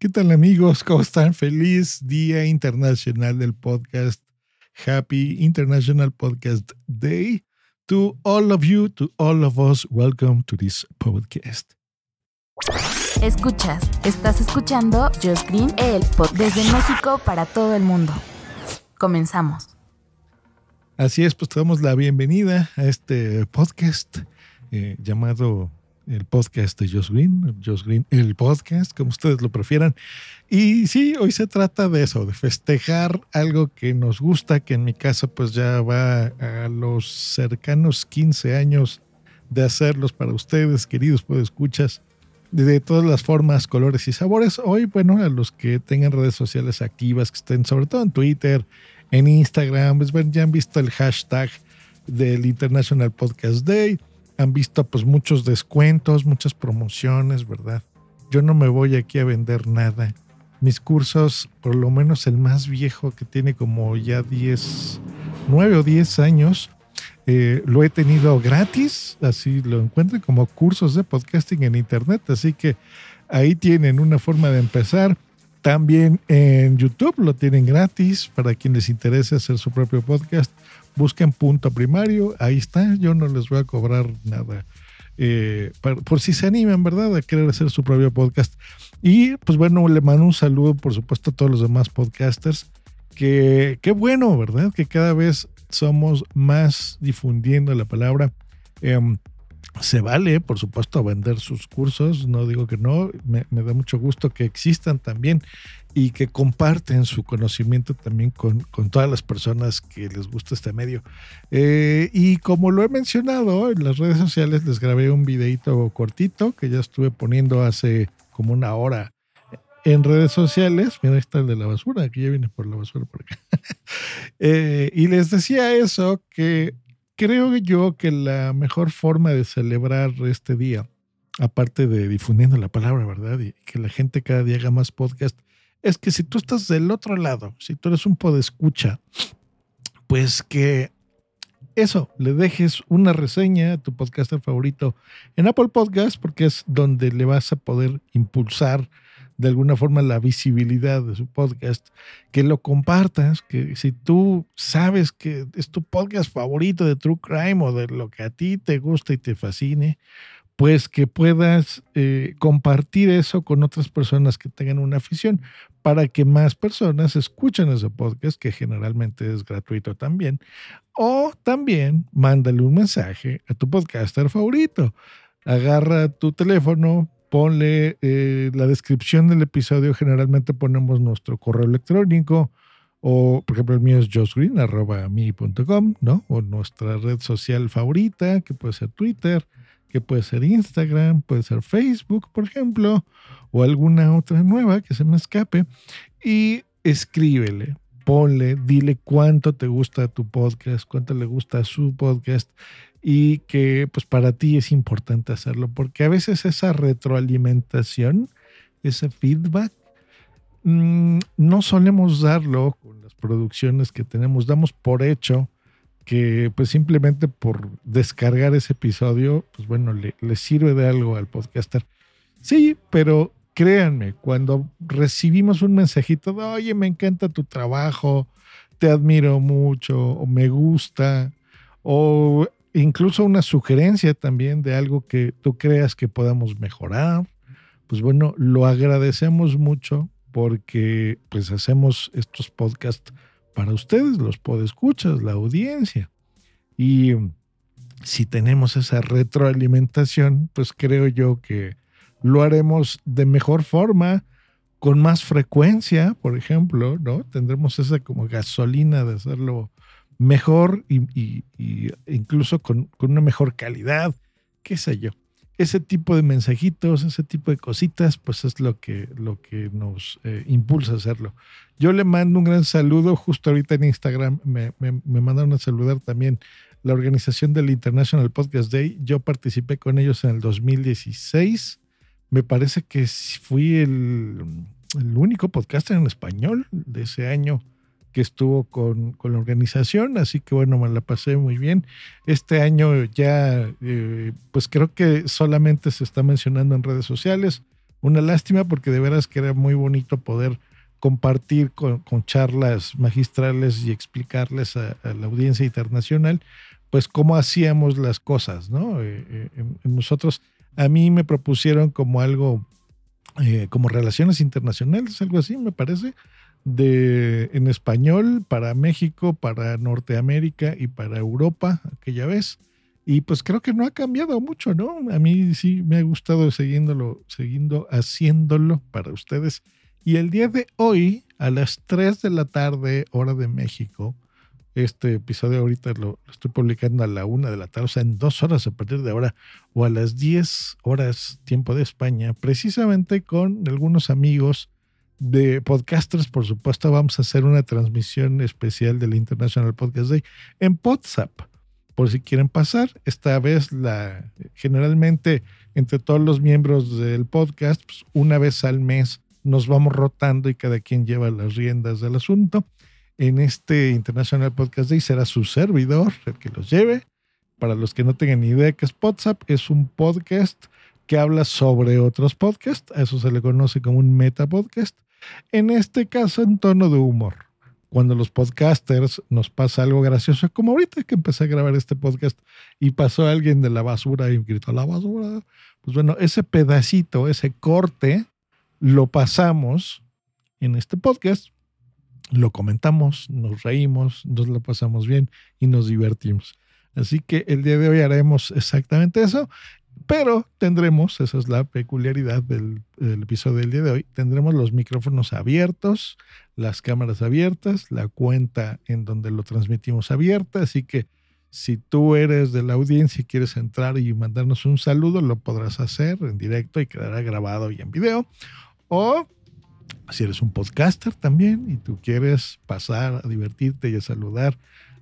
¿Qué tal amigos? ¿Cómo están? Feliz Día Internacional del Podcast. Happy International Podcast Day. To all of you, to all of us, welcome to this podcast. Escuchas, estás escuchando Just Green, el podcast desde México para todo el mundo. Comenzamos. Así es, pues te damos la bienvenida a este podcast eh, llamado el podcast de Josh Green, Josh Green, el podcast, como ustedes lo prefieran. Y sí, hoy se trata de eso, de festejar algo que nos gusta, que en mi caso pues ya va a los cercanos 15 años de hacerlos para ustedes, queridos escuchas de todas las formas, colores y sabores. Hoy, bueno, a los que tengan redes sociales activas, que estén sobre todo en Twitter, en Instagram, pues ya han visto el hashtag del International Podcast Day, han visto pues muchos descuentos, muchas promociones, ¿verdad? Yo no me voy aquí a vender nada. Mis cursos, por lo menos el más viejo que tiene como ya 10, 9 o 10 años, eh, lo he tenido gratis, así lo encuentran como cursos de podcasting en internet, así que ahí tienen una forma de empezar. También en YouTube lo tienen gratis para quien les interese hacer su propio podcast. Busquen punto primario, ahí está, yo no les voy a cobrar nada. Eh, por, si se animan, ¿verdad?, a querer hacer su propio podcast. Y pues bueno, le mando un saludo, por supuesto, a todos los demás podcasters. Que qué bueno, ¿verdad? Que cada vez somos más difundiendo la palabra. Eh, se vale, por supuesto, vender sus cursos, no digo que no, me, me, da mucho gusto que existan también y que comparten su conocimiento también con, con todas las personas que les gusta este medio. Eh, y como lo he mencionado en las redes sociales, les grabé un videito cortito que ya estuve poniendo hace como una hora en redes sociales. Mira, ahí está el de la basura, aquí ya viene por la basura por acá. eh, y les decía eso, que creo yo que la mejor forma de celebrar este día, aparte de difundiendo la palabra, ¿verdad? Y que la gente cada día haga más podcast, es que si tú estás del otro lado, si tú eres un podescucha, pues que eso, le dejes una reseña a tu podcaster favorito en Apple Podcast, porque es donde le vas a poder impulsar de alguna forma la visibilidad de su podcast, que lo compartas, que si tú sabes que es tu podcast favorito de True Crime o de lo que a ti te gusta y te fascine, pues que puedas eh, compartir eso con otras personas que tengan una afición para que más personas escuchen ese podcast, que generalmente es gratuito también. O también mándale un mensaje a tu podcaster favorito. Agarra tu teléfono, ponle eh, la descripción del episodio, generalmente ponemos nuestro correo electrónico, o por ejemplo el mío es josgreen.com, ¿no? O nuestra red social favorita, que puede ser Twitter, que puede ser Instagram, puede ser Facebook, por ejemplo, o alguna otra nueva que se me escape, y escríbele, ponle, dile cuánto te gusta tu podcast, cuánto le gusta su podcast y que pues para ti es importante hacerlo, porque a veces esa retroalimentación, ese feedback, mmm, no solemos darlo con las producciones que tenemos, damos por hecho que pues simplemente por descargar ese episodio, pues bueno, le, sirve de algo al podcaster. Sí, pero créanme, cuando recibimos un mensajito de, oye, me encanta tu trabajo, te admiro mucho, o me gusta, o incluso una sugerencia también de algo que tú creas que podamos mejorar, pues bueno, lo agradecemos mucho porque pues hacemos estos podcasts para ustedes, los podescuchas, la audiencia. Y si tenemos esa retroalimentación, pues creo yo que lo haremos de mejor forma, con más frecuencia, por ejemplo, ¿no? Tendremos esa como gasolina de hacerlo mejor y, y, incluso con, con, una mejor calidad, qué sé yo. Ese tipo de mensajitos, ese tipo de cositas, pues es lo que, lo que nos eh, impulsa a hacerlo. Yo le mando un gran saludo, justo ahorita en Instagram me, me, mandaron a saludar también la organización del International Podcast Day. Yo participé con ellos en el 2016. Me parece que fui el, el único podcaster en español de ese año que estuvo con, con, la organización, así que bueno, me la pasé muy bien. Este año ya, eh, pues creo que solamente se está mencionando en redes sociales. Una lástima porque de veras que era muy bonito poder compartir con, charlas magistrales y explicarles a, la audiencia internacional, pues cómo hacíamos las cosas, ¿no? Eh, eh, nosotros, a mí me propusieron como algo, como relaciones internacionales, algo así, me parece, de, en español para México, para Norteamérica y para Europa aquella vez. Y pues creo que no ha cambiado mucho, ¿no? A mí sí me ha gustado siguiéndolo, siguiendo haciéndolo para ustedes. Y el día de hoy, a las 3 de la tarde, hora de México, este episodio ahorita lo, lo, estoy publicando a la 1 de la tarde, o sea, en dos horas a partir de ahora, o a las 10 horas tiempo de España, precisamente con algunos amigos de podcasters, por supuesto, vamos a hacer una transmisión especial del International Podcast Day en WhatsApp. Por si quieren pasar, esta vez la generalmente entre todos los miembros del podcast, pues una vez al mes nos vamos rotando y cada quien lleva las riendas del asunto. En este International Podcast Day será su servidor el que los lleve. Para los que no tengan ni idea que es WhatsApp, es un podcast que habla sobre otros podcasts. A eso se le conoce como un meta podcast en este caso en tono de humor. Cuando los podcasters nos pasa algo gracioso, como ahorita que empecé a grabar este podcast y pasó alguien de la basura y gritó la basura, pues bueno, ese pedacito, ese corte, lo pasamos en este podcast, lo comentamos, nos reímos, nos lo pasamos bien y nos divertimos. Así que el día de hoy haremos exactamente eso pero tendremos, esa es la peculiaridad del, episodio del día de hoy, tendremos los micrófonos abiertos, las cámaras abiertas, la cuenta en donde lo transmitimos abierta, así que si tú eres de la audiencia y quieres entrar y mandarnos un saludo, lo podrás hacer en directo y quedará grabado y en video. O si eres un podcaster también y tú quieres pasar a divertirte y a saludar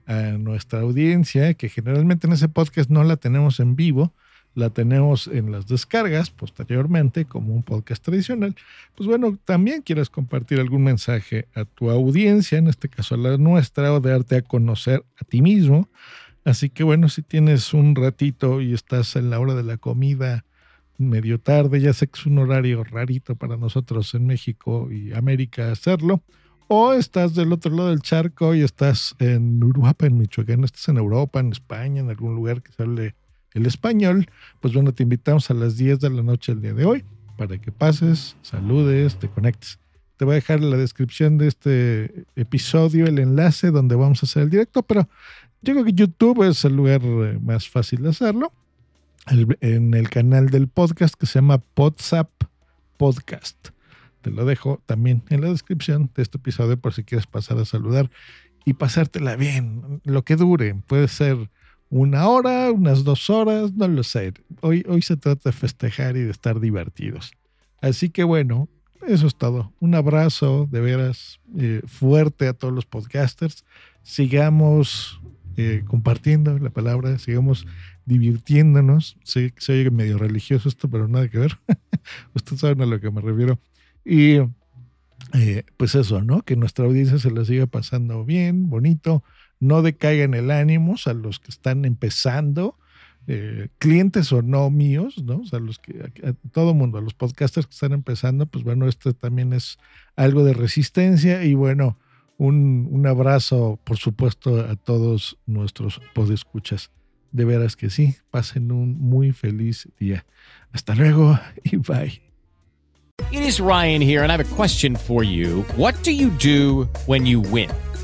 a nuestra audiencia, que generalmente en ese podcast no la tenemos en vivo, la tenemos en las descargas posteriormente como un podcast tradicional, pues bueno, también quieres compartir algún mensaje a tu audiencia, en este caso a la nuestra, o darte a conocer a ti mismo. Así que bueno, si tienes un ratito y estás en la hora de la comida medio tarde, ya sé que es un horario rarito para nosotros en México y América hacerlo, o estás del otro lado del charco y estás en Uruapa, en Michoacán, estás en Europa, en España, en algún lugar que se hable el español, pues bueno, te invitamos a las 10 de la noche el día de hoy para que pases, saludes, te conectes. Te voy a dejar en la descripción de este episodio el enlace donde vamos a hacer el directo, pero yo creo que YouTube es el lugar eh, más fácil de hacerlo. En el canal del podcast que se llama WhatsApp Podcast. Te lo dejo también en la descripción de este episodio por si quieres pasar a saludar y pasártela bien, lo que dure. Puede ser una hora, unas dos horas, no lo sé. Hoy, hoy se trata de festejar y de estar divertidos. Así que bueno, eso es todo. Un abrazo de veras eh, fuerte a todos los podcasters. Sigamos eh, compartiendo la palabra, sigamos divirtiéndonos. Sé que medio religioso esto, pero nada que ver. Ustedes saben a lo que me refiero. Y eh, pues eso, ¿no? Que nuestra audiencia se la siga pasando bien, bonito no decaigan el ánimo a los que están empezando, eh, clientes o no míos, ¿no? O sea, los que, a, todo mundo, a los podcasters que están empezando, pues bueno, esto también es algo de resistencia y bueno, un, un abrazo, por supuesto, a todos nuestros podescuchas. De veras que sí, pasen un muy feliz día. Hasta luego y bye. It is Ryan here and I have a question for you. What do you do when you win?